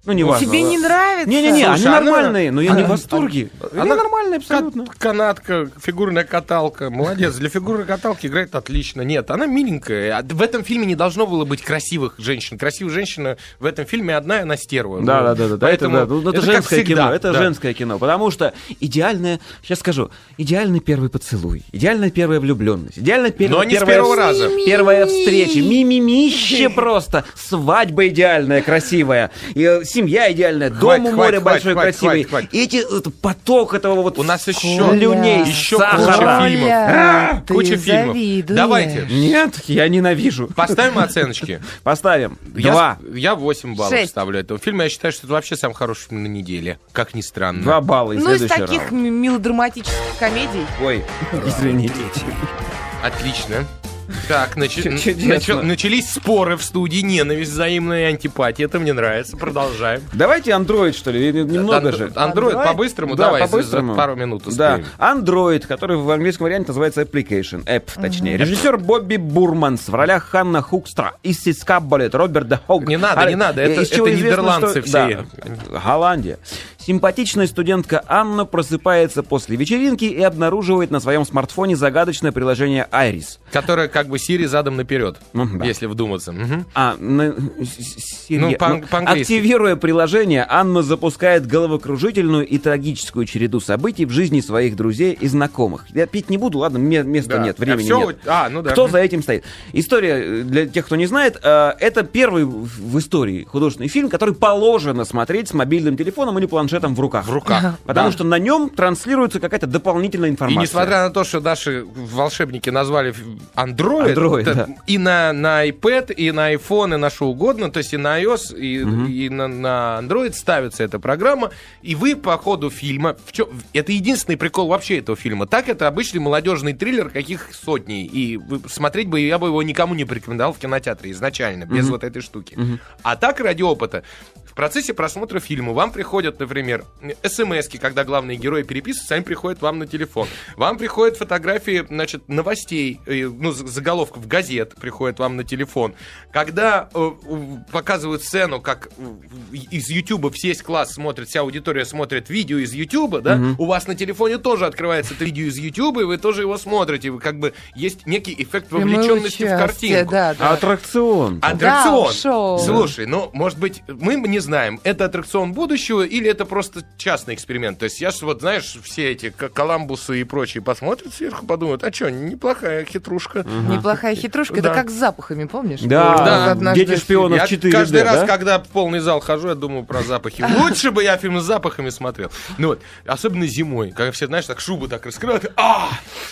Ну, не важно. Тебе не нравится? Не-не-не, они Слушай, она- нормальные, но я не в она- восторге. Они она- нормальные абсолютно. Кат- канатка, фигурная каталка. Молодец. Для фигурной каталки играет отлично. Нет, она миленькая. А В этом фильме не должно было быть красивых женщин. Красивая женщина в этом фильме одна, и она стерва. Да, да, да, да, да. Это, поэтому да. Ну, это, как женское всегда, кино. Это да. женское кино. Потому что идеальное, сейчас скажу, идеальный первый поцелуй, идеальная первая влюбленность, идеальная пер- Но не с первая, первого вс- раза. первая встреча, мимимище просто, свадьба идеальная, красивая, и, э, семья идеальная, дом Хватит, у моря хватит, большой, хватит, красивый. хватит, хватит. И эти, этот поток этого вот У нас еще- слюней, еще сахара. куча фильмов. Ты Куча фильмов. завидуешь. Давайте. Нет, я ненавижу. Поставим оценочки. Поставим. Я, Два. я 8 баллов Шесть. ставлю этому фильму. Я считаю, что это вообще самый хороший фильм на неделе. Как ни странно. Два балла. И Ну, из таких раунд. мелодраматических комедий. Ой, извините. Отлично. Так, Чудесно. начи- начались споры в студии, ненависть, взаимная антипатия. Это мне нравится. Продолжаем. Давайте андроид, что ли? Немного же. Андроид Android? по-быстрому, Да, давай, по-быстрому. пару минут Да. Android, который в английском варианте называется Application, App, точнее. Режиссер Бобби Бурманс в ролях Ханна Хукстра, Иссис Каббалет, Роберт де Хог. Не надо, не надо, это- нидерландцы все. Да, Голландия. Симпатичная студентка Анна просыпается после вечеринки и обнаруживает на своем смартфоне загадочное приложение Iris. Которая как бы Сири задом наперед, Ну, да. если вдуматься. А, на- Ну, по- ну, активируя приложение, Анна запускает головокружительную и трагическую череду событий в жизни своих друзей и знакомых. Я пить не буду, ладно, ме- места Да. нет, времени А нет. а, ну да. Кто за этим стоит? История, э, для тех, кто не знает, э, это первый в истории художественный фильм, который положено смотреть с мобильным телефоном или планшетом в руках. В руках. Потому Да. что на нем транслируется какая-то дополнительная И информация. несмотря на то, что наши волшебники назвали Android, Android, это да. и на, на iPad, и на iPhone, и на что угодно, то есть и на iOS, и, и на, на Android ставится эта программа, и вы по ходу фильма, в чё- это единственный прикол вообще этого фильма, так это обычный молодежный триллер, каких сотни, и смотреть бы я бы его никому не порекомендовал в кинотеатре изначально, без вот этой штуки. А так ради опыта, процессе просмотра фильма вам приходят, например, смс когда главные герои переписываются, они приходят вам на телефон. Вам приходят фотографии, значит, новостей, ну, заголовков газет приходят вам на телефон. Когда э, показывают сцену, как э, из Ютуба весь класс смотрит, вся аудитория смотрит видео из Ютуба, да, у вас на телефоне тоже открывается это видео из Ютуба, и вы тоже его смотрите. Вы как бы есть некий эффект вовлеченности в картинку. Да, да. Аттракцион. Аттракцион. Да, шоу. Слушай, ну, может быть, мы не знаем, это аттракцион будущего или это просто частный эксперимент. То есть я вот, знаешь, все эти Коламбусы и прочие посмотрят сверху, подумают, а что, неплохая хитрушка. Неплохая хитрушка. Да. Это как с запахами, помнишь? Да, да, однажды «Дети шпионов» Я 4D, каждый раз, да? когда в полный зал хожу, я думаю про запахи. Лучше бы я фильм с запахами смотрел. Ну вот, особенно зимой, когда все, знаешь, так шубу так раскрывают. А!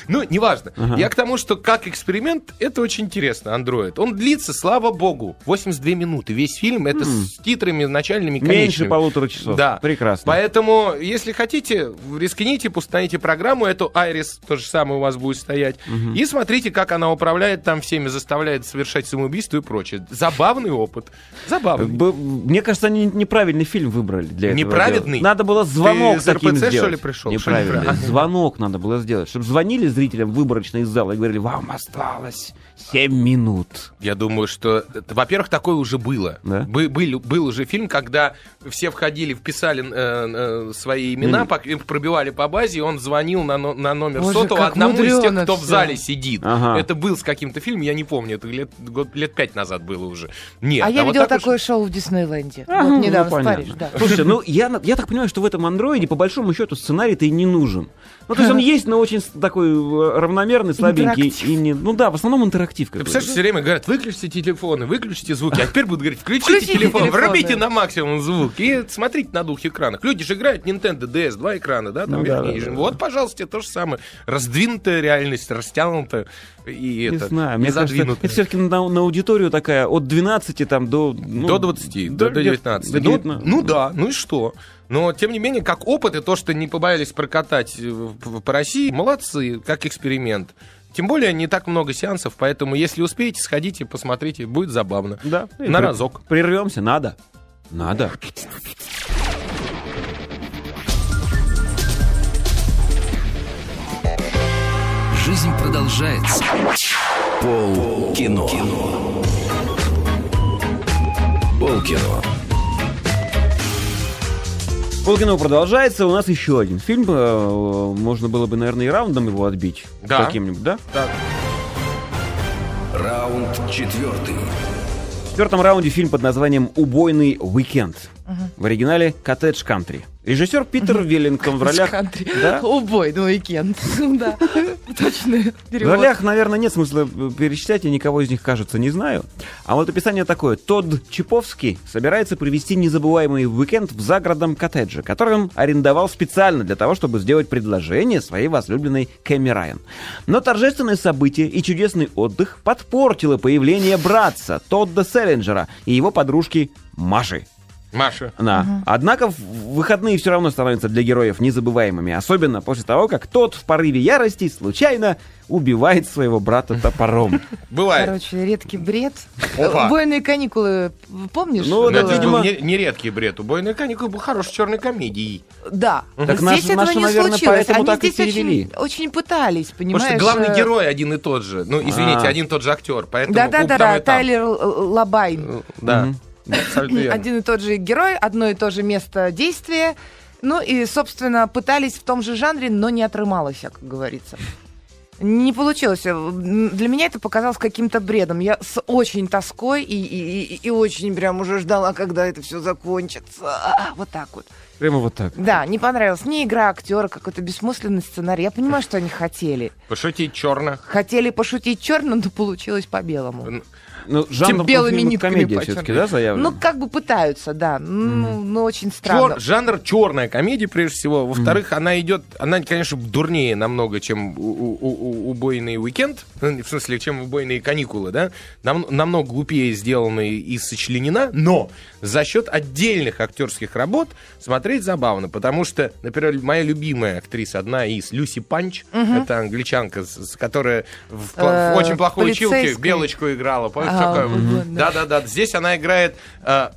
Ну, неважно. Я к тому, что как эксперимент, это очень интересно, Android. Он длится, слава богу, 82 минуты. Весь фильм это с титрами начальными и Меньше конечными. полутора часов. Да. Прекрасно. Поэтому, если хотите, рискните, установите программу, эту Айрис, то же самое у вас будет стоять, и смотрите, как она управляет там всеми, заставляет совершать самоубийство и прочее. Забавный опыт. Забавный. Б- Мне кажется, они неправильный фильм выбрали для этого. Неправедный? дела. Надо было звонок Ты таким РПЦ, что сделать. ли, пришел? Неправильный. Что неправильно? Звонок надо было сделать. Чтобы звонили зрителям выборочно из зала и говорили, вам осталось 7 минут. Я думаю, что, это, во-первых, такое уже было. Да? Бы- был, был уже фильм, когда все входили, вписали э, э, свои имена, пок- их пробивали по базе, и он звонил на, но- на номер Боже, сотового как одному из тех, кто в всё. зале сидит. Ага. Это был с каким-то фильмом, я не помню, это лет, год, лет пять назад было уже. Нет, А я вот видела так уж- такое шоу в Диснейленде. Ага, Вот ну, недавно в понятно. Париж, да. Слушайте, ну я, я так понимаю, что в этом андроиде по большому счету сценарий-то и не нужен. Ну, то есть он есть, но очень такой э, равномерный, слабенький. И не, ну да, в основном интерактив. Ты представляешь, все время говорят, выключите телефоны, выключите звуки, а теперь будут говорить, включите, Включите телефон, телефоны. врубите на максимум звук и смотрите на двух экранах. Люди же играют Nintendo DS, два экрана, да, там Ну да, верхний да, и да. Вот, пожалуйста, то же самое. Раздвинутая реальность, растянутая и Не это, знаю, и мне кажется, задвинутая. это все-таки на, на аудиторию такая от 12 там до... ну, до 20, до, до где-то 19. до Ну, 19. ну да, ну и что? Но, тем не менее, как опыт и то, что не побоялись прокатать э, в- по России, молодцы, как эксперимент. Тем более, не так много сеансов, поэтому, если успеете, сходите, посмотрите, будет забавно. Да. На разок. Прервемся, надо. Надо. Жизнь продолжается. Пол кино. Пол кино. Полкино продолжается. У нас еще один фильм. Э, Можно было бы, наверное, и раундом его отбить. Да. Каким-нибудь, да? Так. Раунд четвертый. В четвертом раунде фильм под названием «Убойный уикенд». В оригинале «Коттедж Кантри». Режиссер Питер Веллингтон в ролях... Да? Убой, ну уикенд. Да, точно. В ролях, наверное, нет смысла э, перечислять, я никого из них, кажется, не знаю. А вот описание такое. Тодд Чиповский собирается провести незабываемый уикенд в загородном коттедже, который он арендовал специально для того, чтобы сделать предложение своей возлюбленной Кэмми Райан. Но торжественное событие и чудесный отдых подпортило появление братца Тодда Селлинджера и его подружки Маши. Маша. Да. Однако в- выходные все равно становятся для героев незабываемыми, особенно после того, как тот в порыве ярости случайно убивает своего брата топором. Бывает. Короче, редкий бред. Опа. Убойные каникулы, помнишь? Ну, да, это видимо- не, не редкий бред. Убойная каникула был хорошей черной комедией. Да. Так Здесь этого не наверное, случилось. Они так здесь очень, очень пытались, понимаешь? Потому что главный э, герой один и тот же. Ну, извините, А. один и тот же актер. Поэтому Да-да-да. Тайлер Лабайн. Да. Абсолютно верно. Один и тот же герой, одно и то же место действия. Ну и, собственно, пытались в том же жанре, но не отрымалось, как говорится. Не получилось. Для меня это показалось каким-то бредом. Я с очень тоской и, и- и- очень прям уже ждала, когда это все закончится. А, Вот так вот. Прямо вот так. Да, не понравилось ни игра актера, какой-то бессмысленный сценарий. Я понимаю, что они хотели. Пошутить черно. Хотели пошутить черно, но получилось по-белому. Ну, жанр белыми нитками комедия все-таки, да, заявлен? Ну, как бы пытаются, да. Ну, ну, очень странно. Чер- жанр черная комедия, прежде всего. Во-вторых, она идет, она, конечно, дурнее намного, чем у- у- у- убойный уикенд, ну, в смысле, чем убойные каникулы, да, Нам- намного глупее сделана и сочленена, но за счет отдельных актерских работ смотреть забавно, потому что, например, моя любимая актриса, одна из Люси Панч, это англичанка, которая в, пла- в Э, очень плохой училке. Белочку играла, помнишь, Да. Да-да-да. Здесь она играет э,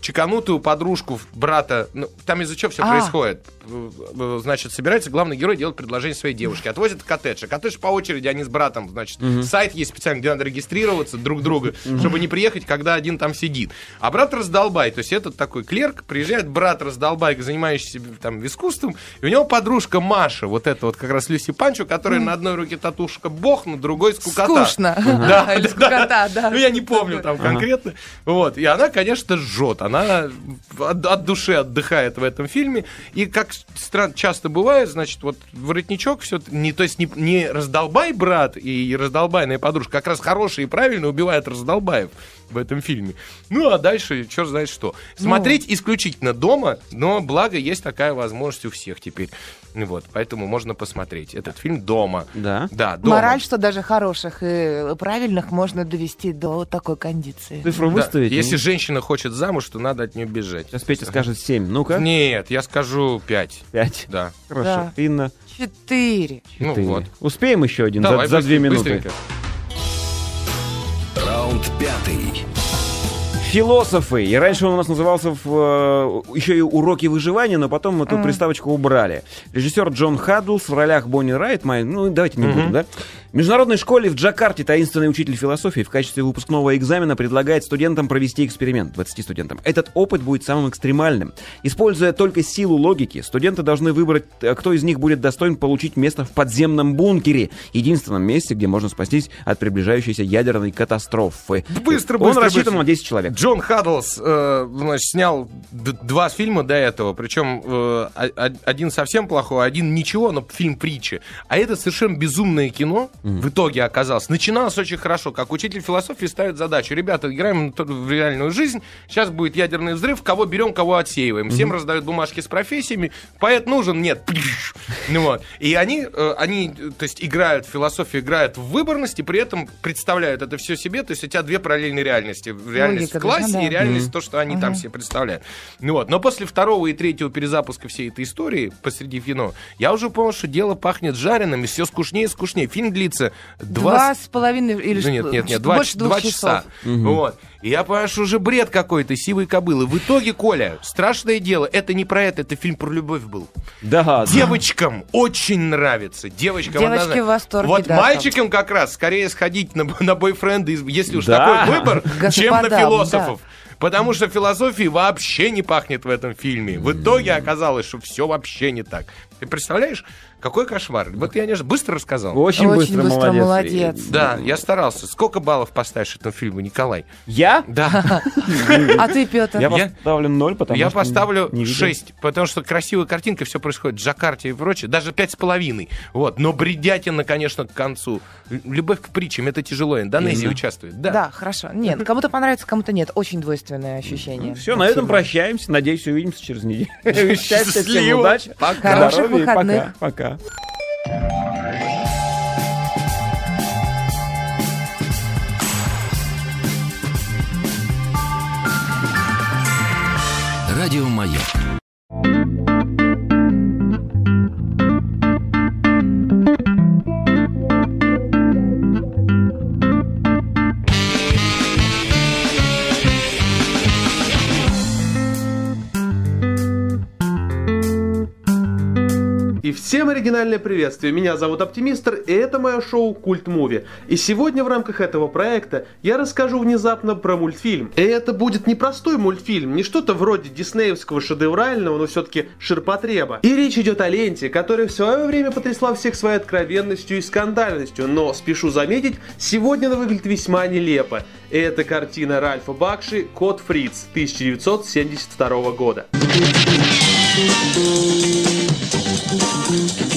чеканутую подружку брата. Ну, там из-за чего все А. происходит? Э, э, Значит, собирается главный герой делать предложение своей девушке. Отвозит в коттедж. А коттедж по очереди, они с братом, значит, сайт есть специально, где надо регистрироваться друг друга, чтобы не приехать, когда один там сидит. А брат раздолбай. То есть этот такой клерк, приезжает брат раздолбай, занимающийся там искусством, и у него подружка Маша, вот это вот как раз Люси Панчо, которая на одной руке татушка бог, на другой скукота. Скучно. Да, да, скукота, да. Ну, я не помню там конкретно. Вот. И она, конечно, жжет. Она от, от души отдыхает в этом фильме. И как стран, часто бывает, значит, вот воротничок все не, то есть не, не раздолбай брат и раздолбайная подружка, как раз хороший и правильно убивает раздолбаев в этом фильме. Ну, а дальше черт знает что. Смотреть исключительно дома, но благо есть такая возможность у всех теперь. Ну Вот, поэтому можно посмотреть этот фильм дома. Да. Да, дома. Мораль, что даже хороших и правильных можно довести до такой кондиции. Цифру Да. выставить? Если женщина хочет замуж, то надо от нее бежать. Сейчас Петя скажет 7. Ну-ка. Нет, я скажу 5. 5. Да. Хорошо. Да. Инна. Четыре. Ну четыре. вот. Успеем еще один Давай, за, за две быстренько, минуты. быстренько. Раунд пятый. Философы. И раньше он у нас назывался в, э, еще и уроки выживания, но потом эту приставочку убрали. Режиссер Джон Хаддлс в ролях Бонни Райт. Май- Ну, давайте не будем, да? В международной школе в Джакарте таинственный учитель философии в качестве выпускного экзамена предлагает студентам провести эксперимент, 20 студентам. Этот опыт будет самым экстремальным. Используя только силу логики, студенты должны выбрать, э, кто из них будет достоин получить место в подземном бункере, единственном месте, где можно спастись от приближающейся ядерной катастрофы. Быстро, Он быстро, рассчитан быстро. на 10 человек. Джон Хаддлс э, значит, снял два фильма до этого, причем э, один совсем плохой, один ничего, но фильм притчи. А это совершенно безумное кино в итоге оказалось. Начиналось очень хорошо, как учитель философии ставит задачу. Ребята, играем в реальную жизнь, сейчас будет ядерный взрыв, кого берем, кого отсеиваем. Всем раздают бумажки с профессиями, поэт нужен, нет. Ну вот. И они, э, они, то есть, играют в философию, играют в выборность, и при этом представляют это все себе. То есть, у тебя две параллельные реальности. Реальность Логика в классе и реальность то, что они там себе представляют. Ну вот. Но после второго и третьего перезапуска всей этой истории посреди кино, я уже понял, что дело пахнет жареным, и все скучнее и скучнее. Фильм длится два, Два с половиной или ну, нет, нет, нет, два, больше два часов. часа. Вот. И я понимаю, что уже бред какой-то, сивой кобылы. В итоге, Коля, страшное дело, это не про это, это фильм про любовь был. Да, да. Девочкам очень нравится. Девочкам Девочки однозначно. в восторге, Вот да, мальчикам как раз скорее сходить на, на бойфренда, если уж Да. такой выбор, чем на философов. Потому что философии вообще не пахнет в этом фильме. В итоге оказалось, что все вообще не так. Ты представляешь, какой кошмар. Вот я не быстро рассказал. Очень, Очень быстро, быстро, молодец. молодец. Да, я старался. Сколько баллов поставишь этому фильму, Николай? Я? Да, А ты, Петр? Я поставлю 0, потому я поставлю. 6, потому что красивая картинка, все происходит в Джакарте и прочее, даже 5,5. Вот, но бредятина, конечно, к концу. Любовь к притчам, это тяжело. Индонезия участвует. Да. Да. хорошо. Нет, кому-то понравится, кому-то нет. Очень двойственное ощущение. Все, на этом прощаемся. Надеюсь, увидимся через неделю. Счастья, всем Счастливо. удачи. Пока. Хороших здоровья и выходных. Пока. Пока. Радиомаяк. И всем оригинальное приветствие. Меня зовут Оптимистр, и это мое шоу Культ Муви. И сегодня в рамках этого проекта я расскажу внезапно про мультфильм. И это будет не простой мультфильм, не что-то вроде диснеевского шедеврального, но все-таки ширпотреба. И речь идет о ленте, которая в свое время потрясла всех своей откровенностью и скандальностью. Но, спешу заметить, сегодня она выглядит весьма нелепо. Это картина Ральфа Бакши «Кот Фриц» 1972 года. И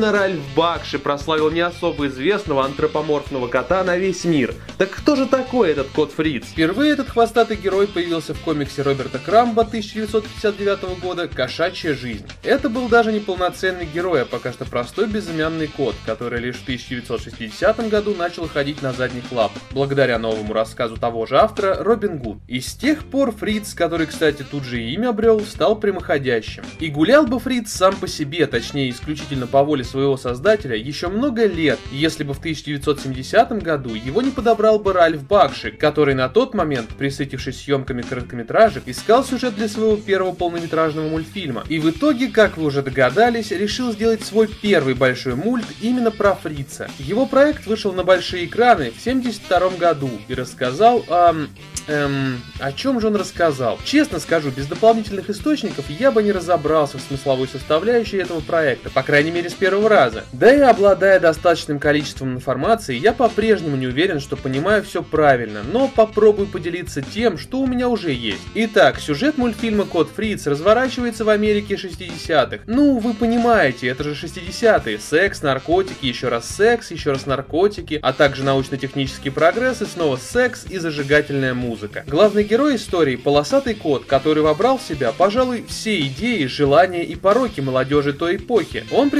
именно Ральф Бакши прославил не особо известного антропоморфного кота на весь мир. Так кто же такой этот кот Фриц? Впервые этот хвостатый герой появился в комиксе Роберта Крамба 1959 года «Кошачья жизнь». Это был даже не полноценный герой, а пока что простой безымянный кот, который лишь в 1960 году начал ходить на задних лапах, благодаря новому рассказу того же автора Робин Гуд. И с тех пор Фриц, который, кстати, тут же и имя обрел, стал прямоходящим. И гулял бы Фриц сам по себе, точнее исключительно по воле своего создателя, еще много лет, если бы в 1970 году его не подобрал бы Ральф Бакши, который на тот момент, присытившись съемками короткометражек, искал сюжет для своего первого полнометражного мультфильма. И в итоге, как вы уже догадались, решил сделать свой первый большой мульт именно про Фрица. Его проект вышел на большие экраны в 1972 году и рассказал о... Эм, о чем же он рассказал? Честно скажу, без дополнительных источников я бы не разобрался в смысловой составляющей этого проекта, по крайней мере с первого раза. Да и обладая достаточным количеством информации, я по-прежнему не уверен, что понимаю все правильно, но попробую поделиться тем, что у меня уже есть. Итак, сюжет мультфильма Код Фриц разворачивается в Америке 60-х. Ну, вы понимаете, это же 60-е. Секс, наркотики, еще раз секс, еще раз наркотики, а также научно-технический прогресс и снова секс и зажигательная музыка. Главный герой истории – полосатый кот, который вобрал в себя, пожалуй, все идеи, желания и пороки молодежи той эпохи. Он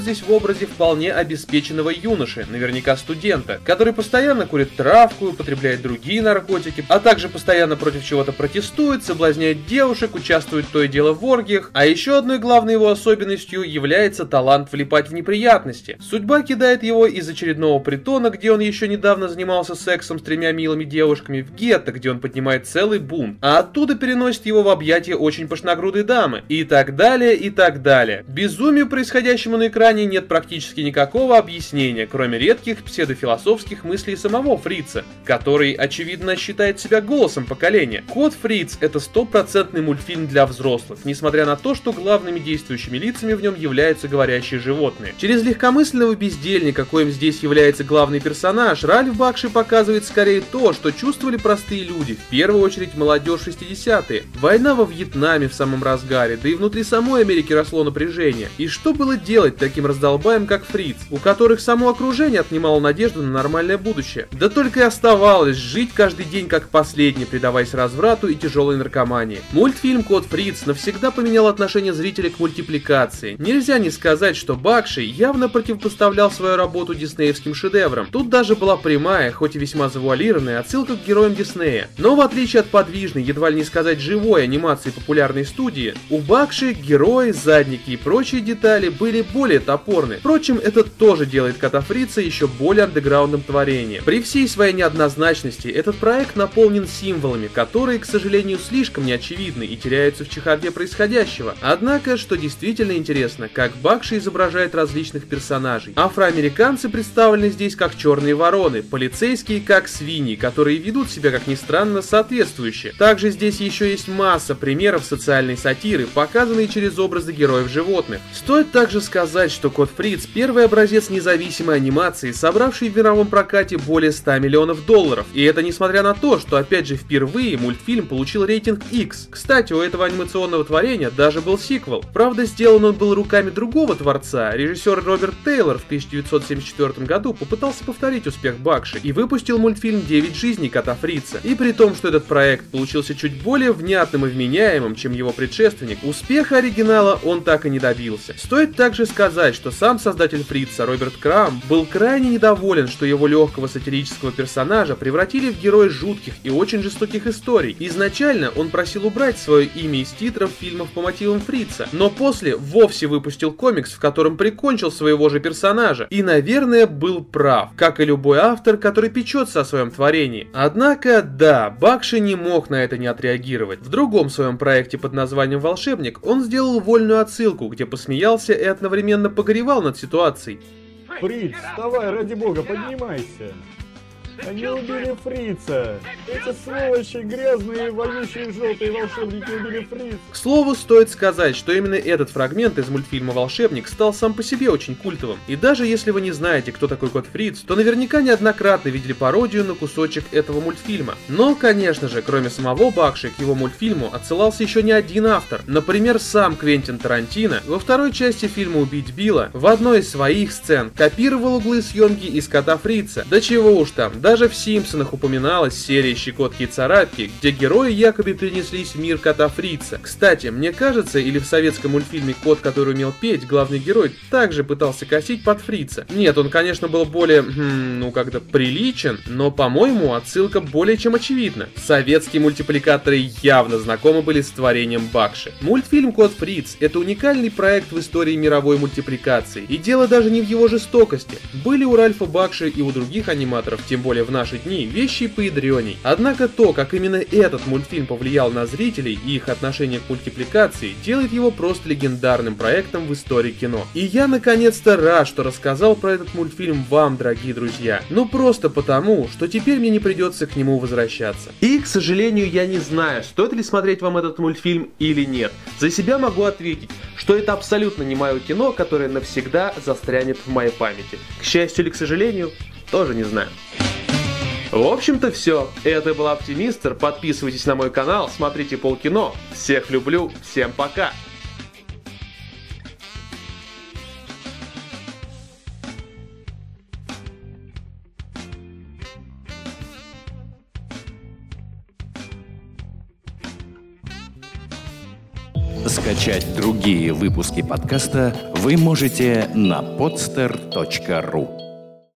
предстает здесь в образе вполне обеспеченного юноши, наверняка студента, который постоянно курит травку, употребляет другие наркотики, а также постоянно против чего-то протестует, соблазняет девушек, участвует то и дело в оргиях, а еще одной главной его особенностью является талант влипать в неприятности. Судьба кидает его из очередного притона, где он еще недавно занимался сексом с тремя милыми девушками, в гетто, где он поднимает целый бунт, а оттуда переносит его в объятия очень пышногрудой дамы, и так далее, и так далее. Безумию, происходящему на экране, нет практически никакого объяснения, кроме редких псевдофилософских мыслей самого Фрица, который, очевидно, считает себя голосом поколения. Код Фриц — это стопроцентный мультфильм для взрослых, несмотря на то, что главными действующими лицами в нем являются говорящие животные. Через легкомысленного бездельника, коим здесь является главный персонаж, Ральф Бакши показывает скорее то, что чувствовали простые люди, в первую очередь молодежь 60-е. Война во Вьетнаме в самом разгаре, да и внутри самой Америки росло напряжение. И что было делать таким раздолбаем, как Фриц, у которых само окружение отнимало надежду на нормальное будущее? Да только и оставалось жить каждый день как последний, предаваясь разврату и тяжелой наркомании. Мультфильм «Код Фриц» навсегда поменял отношение зрителя к мультипликации. Нельзя не сказать, что Бакши явно противопоставлял свою работу диснеевским шедеврам. Тут даже была прямая, хоть и весьма завуалированная, отсылка к героям Диснея. Но в отличие от подвижной, едва ли не сказать живой анимации популярной студии, у Бакши герои, задники и прочие детали были более топорны. Впрочем, это тоже делает Кота Фрица еще более андеграундным творением. При всей своей неоднозначности, этот проект наполнен символами, которые, к сожалению, слишком неочевидны и теряются в чехарде происходящего. Однако, что действительно интересно, как Бакши изображает различных персонажей. Афроамериканцы представлены здесь как черные вороны, полицейские как свиньи, которые ведут себя, как ни странно, совершенно соответствующие. Также здесь еще есть масса примеров социальной сатиры, показанные через образы героев животных. Стоит также сказать, что Код Фриц – первый образец независимой анимации, собравший в мировом прокате более 100 миллионов долларов. И это несмотря на то, что опять же впервые мультфильм получил рейтинг X. Кстати, у этого анимационного творения даже был сиквел. Правда, сделан он был руками другого творца. Режиссер Роберт Тейлор в 1974 году попытался повторить успех Бакши и выпустил мультфильм «Девять жизней кота Фрица». И при том, что этот проект получился чуть более внятным и вменяемым, чем его предшественник, успеха оригинала он так и не добился. Стоит также сказать, что сам создатель Фрица, Роберт Крам, был крайне недоволен, что его легкого сатирического персонажа превратили в героя жутких и очень жестоких историй. Изначально он просил убрать свое имя из титров фильмов по мотивам Фрица, но после вовсе выпустил комикс, в котором прикончил своего же персонажа. И, наверное, был прав, как и любой автор, который печется о своем творении. Однако, да, Бакши не мог на это не отреагировать. В другом своем проекте под названием «Волшебник» он сделал вольную отсылку, где посмеялся и одновременно погоревал над ситуацией. Фриц, вставай, ради бога, поднимайся. Они убили Фрица! Эти сволочи, грязные, воющие желтые волшебники убили Фрица! К слову, стоит сказать, что именно этот фрагмент из мультфильма «Волшебник» стал сам по себе очень культовым. И даже если вы не знаете, кто такой кот Фриц, то наверняка неоднократно видели пародию на кусочек этого мультфильма. Но, конечно же, кроме самого Бакши, к его мультфильму отсылался еще не один автор. Например, сам Квентин Тарантино во второй части фильма «Убить Билла» в одной из своих сцен копировал углы съемки из кота Фрица. Да чего уж там, даже в «Симпсонах» упоминалась серия «Щекотки и царапки», где герои якобы перенеслись в мир кота Фрица. Кстати, мне кажется, или в советском мультфильме «Кот, который умел петь», главный герой также пытался косить под Фрица. Нет, он, конечно, был более, хм, ну, как-то приличен, но, по-моему, отсылка более чем очевидна. Советские мультипликаторы явно знакомы были с творением Бакши. Мультфильм «Кот Фриц» — это уникальный проект в истории мировой мультипликации. И дело даже не в его жестокости. Были у Ральфа Бакши и у других аниматоров, тем более в наши дни, вещи поядреней. Однако то, как именно этот мультфильм повлиял на зрителей и их отношение к мультипликации, делает его просто легендарным проектом в истории кино. И я наконец-то рад, что рассказал про этот мультфильм вам, дорогие друзья. Ну просто потому, что теперь мне не придется к нему возвращаться. И, к сожалению, я не знаю, стоит ли смотреть вам этот мультфильм или нет. За себя могу ответить, что это абсолютно не мое кино, которое навсегда застрянет в моей памяти. К счастью или к сожалению, тоже не знаю. В общем-то все. Это был Оптимистр. Подписывайтесь на мой канал, смотрите полкино. Всех люблю, всем пока. Скачать другие выпуски подкаста вы можете на podster.ru